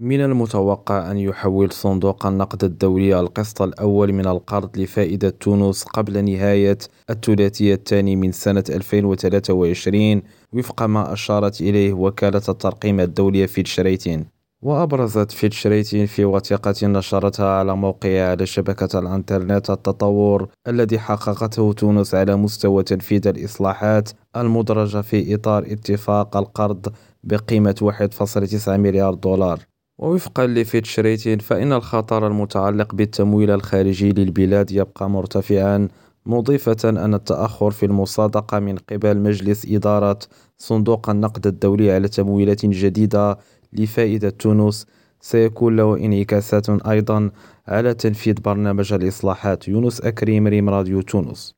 من المتوقع أن يحوّل صندوق النقد الدولي القسط الأول من القرض لفائدة تونس قبل نهاية الثلاثي الثاني من سنة 2023 وفق ما أشارت إليه وكالة الترقيم الدولية فيتش ريتين. وأبرزت فيتش ريتين في وثيقة نشرتها على موقعها على شبكة الإنترنت التطور الذي حققته تونس على مستوى تنفيذ الإصلاحات المدرجة في إطار اتفاق القرض بقيمة 1.9 مليار دولار. ووفقا لفيتش ريتين فإن الخطر المتعلق بالتمويل الخارجي للبلاد يبقى مرتفعا مضيفة أن التأخر في المصادقة من قبل مجلس إدارة صندوق النقد الدولي على تمويلات جديدة لفائدة تونس. سيكون له انعكاسات أيضا على تنفيذ برنامج الإصلاحات. يونس أكريم ريم راديو تونس.